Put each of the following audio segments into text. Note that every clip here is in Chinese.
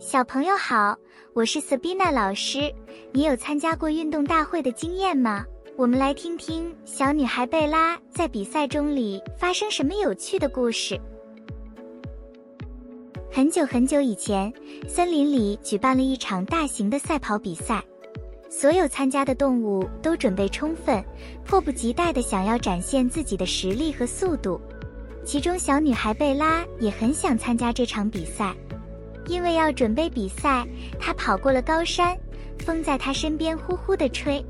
小朋友好，我是 Sabina 老师。你有参加过运动大会的经验吗？我们来听听小女孩贝拉在比赛中里发生什么有趣的故事。很久很久以前，森林里举办了一场大型的赛跑比赛，所有参加的动物都准备充分，迫不及待地想要展现自己的实力和速度。其中，小女孩贝拉也很想参加这场比赛。因为要准备比赛，他跑过了高山，风在他身边呼呼的吹。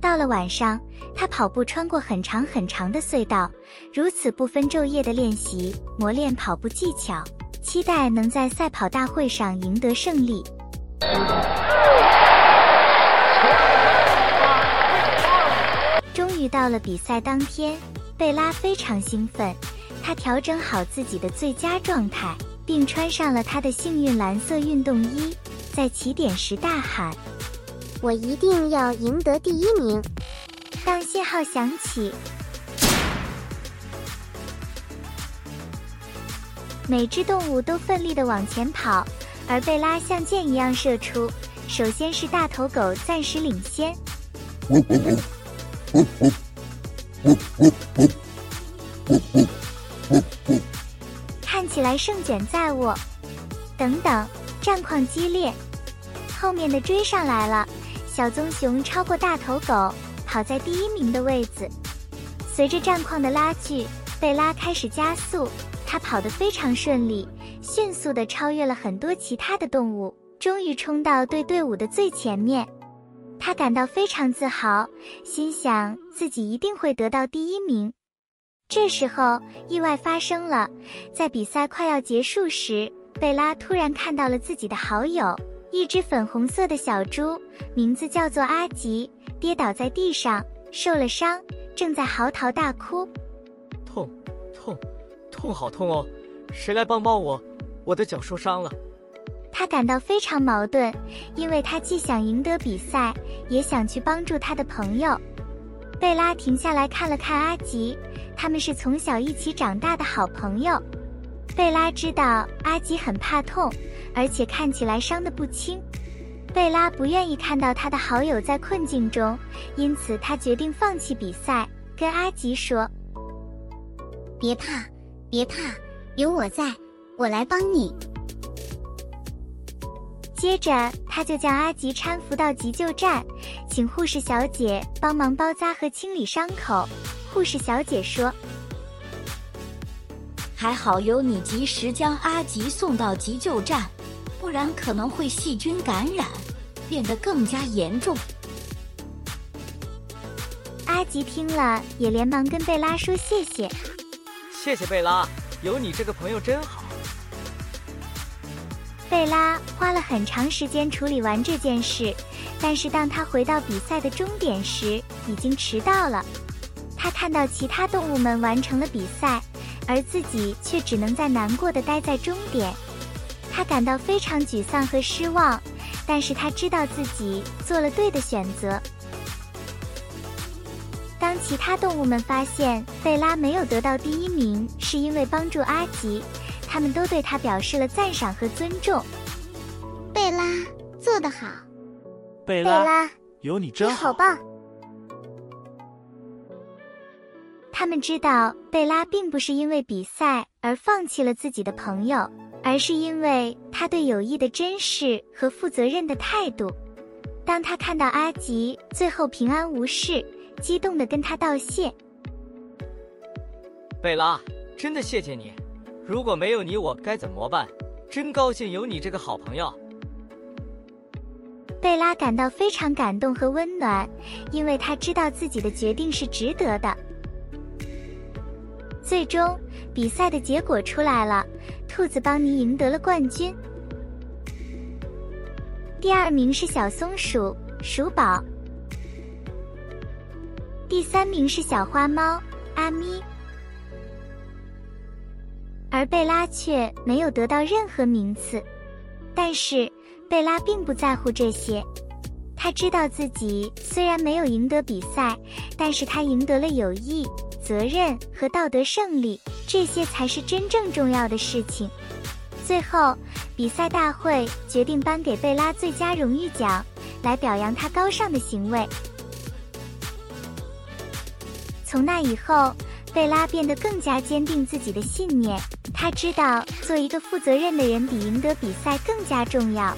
到了晚上，他跑步穿过很长很长的隧道，如此不分昼夜的练习磨练跑步技巧，期待能在赛跑大会上赢得胜利。到了比赛当天，贝拉非常兴奋，她调整好自己的最佳状态，并穿上了她的幸运蓝色运动衣，在起点时大喊：“我一定要赢得第一名！”当信号响起，每只动物都奋力的往前跑，而贝拉像箭一样射出。首先是大头狗暂时领先。看起来胜券在握。等等，战况激烈，后面的追上来了。小棕熊超过大头狗，跑在第一名的位置。随着战况的拉锯，贝拉开始加速，它跑得非常顺利，迅速地超越了很多其他的动物，终于冲到对队伍的最前面。他感到非常自豪，心想自己一定会得到第一名。这时候，意外发生了，在比赛快要结束时，贝拉突然看到了自己的好友——一只粉红色的小猪，名字叫做阿吉，跌倒在地上，受了伤，正在嚎啕大哭。痛，痛，痛，好痛哦！谁来帮帮我？我的脚受伤了。他感到非常矛盾，因为他既想赢得比赛，也想去帮助他的朋友。贝拉停下来看了看阿吉，他们是从小一起长大的好朋友。贝拉知道阿吉很怕痛，而且看起来伤得不轻。贝拉不愿意看到他的好友在困境中，因此他决定放弃比赛，跟阿吉说：“别怕，别怕，有我在，我来帮你。”接着，他就将阿吉搀扶到急救站，请护士小姐帮忙包扎和清理伤口。护士小姐说：“还好有你及时将阿吉送到急救站，不然可能会细菌感染，变得更加严重。”阿吉听了，也连忙跟贝拉说：“谢谢，谢谢贝拉，有你这个朋友真好。”贝拉花了很长时间处理完这件事，但是当他回到比赛的终点时，已经迟到了。他看到其他动物们完成了比赛，而自己却只能在难过的待在终点。他感到非常沮丧和失望，但是他知道自己做了对的选择。当其他动物们发现贝拉没有得到第一名，是因为帮助阿吉。他们都对他表示了赞赏和尊重。贝拉做得好，贝拉有你真好棒。他们知道贝拉并不是因为比赛而放弃了自己的朋友，而是因为他对友谊的珍视和负责任的态度。当他看到阿吉最后平安无事，激动的跟他道谢。贝拉，真的谢谢你。如果没有你，我该怎么办？真高兴有你这个好朋友。贝拉感到非常感动和温暖，因为她知道自己的决定是值得的。最终，比赛的结果出来了，兔子邦尼赢得了冠军。第二名是小松鼠鼠宝，第三名是小花猫阿咪。而贝拉却没有得到任何名次，但是贝拉并不在乎这些，他知道自己虽然没有赢得比赛，但是他赢得了友谊、责任和道德胜利，这些才是真正重要的事情。最后，比赛大会决定颁给贝拉最佳荣誉奖，来表扬他高尚的行为。从那以后，贝拉变得更加坚定自己的信念。他知道，做一个负责任的人比赢得比赛更加重要。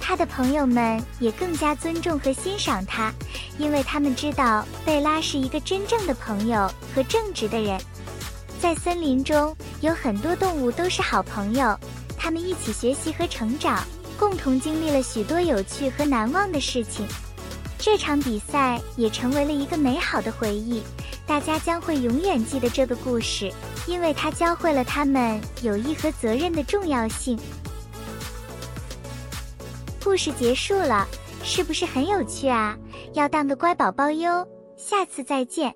他的朋友们也更加尊重和欣赏他，因为他们知道贝拉是一个真正的朋友和正直的人。在森林中，有很多动物都是好朋友，他们一起学习和成长，共同经历了许多有趣和难忘的事情。这场比赛也成为了一个美好的回忆，大家将会永远记得这个故事，因为它教会了他们友谊和责任的重要性。故事结束了，是不是很有趣啊？要当个乖宝宝哟！下次再见。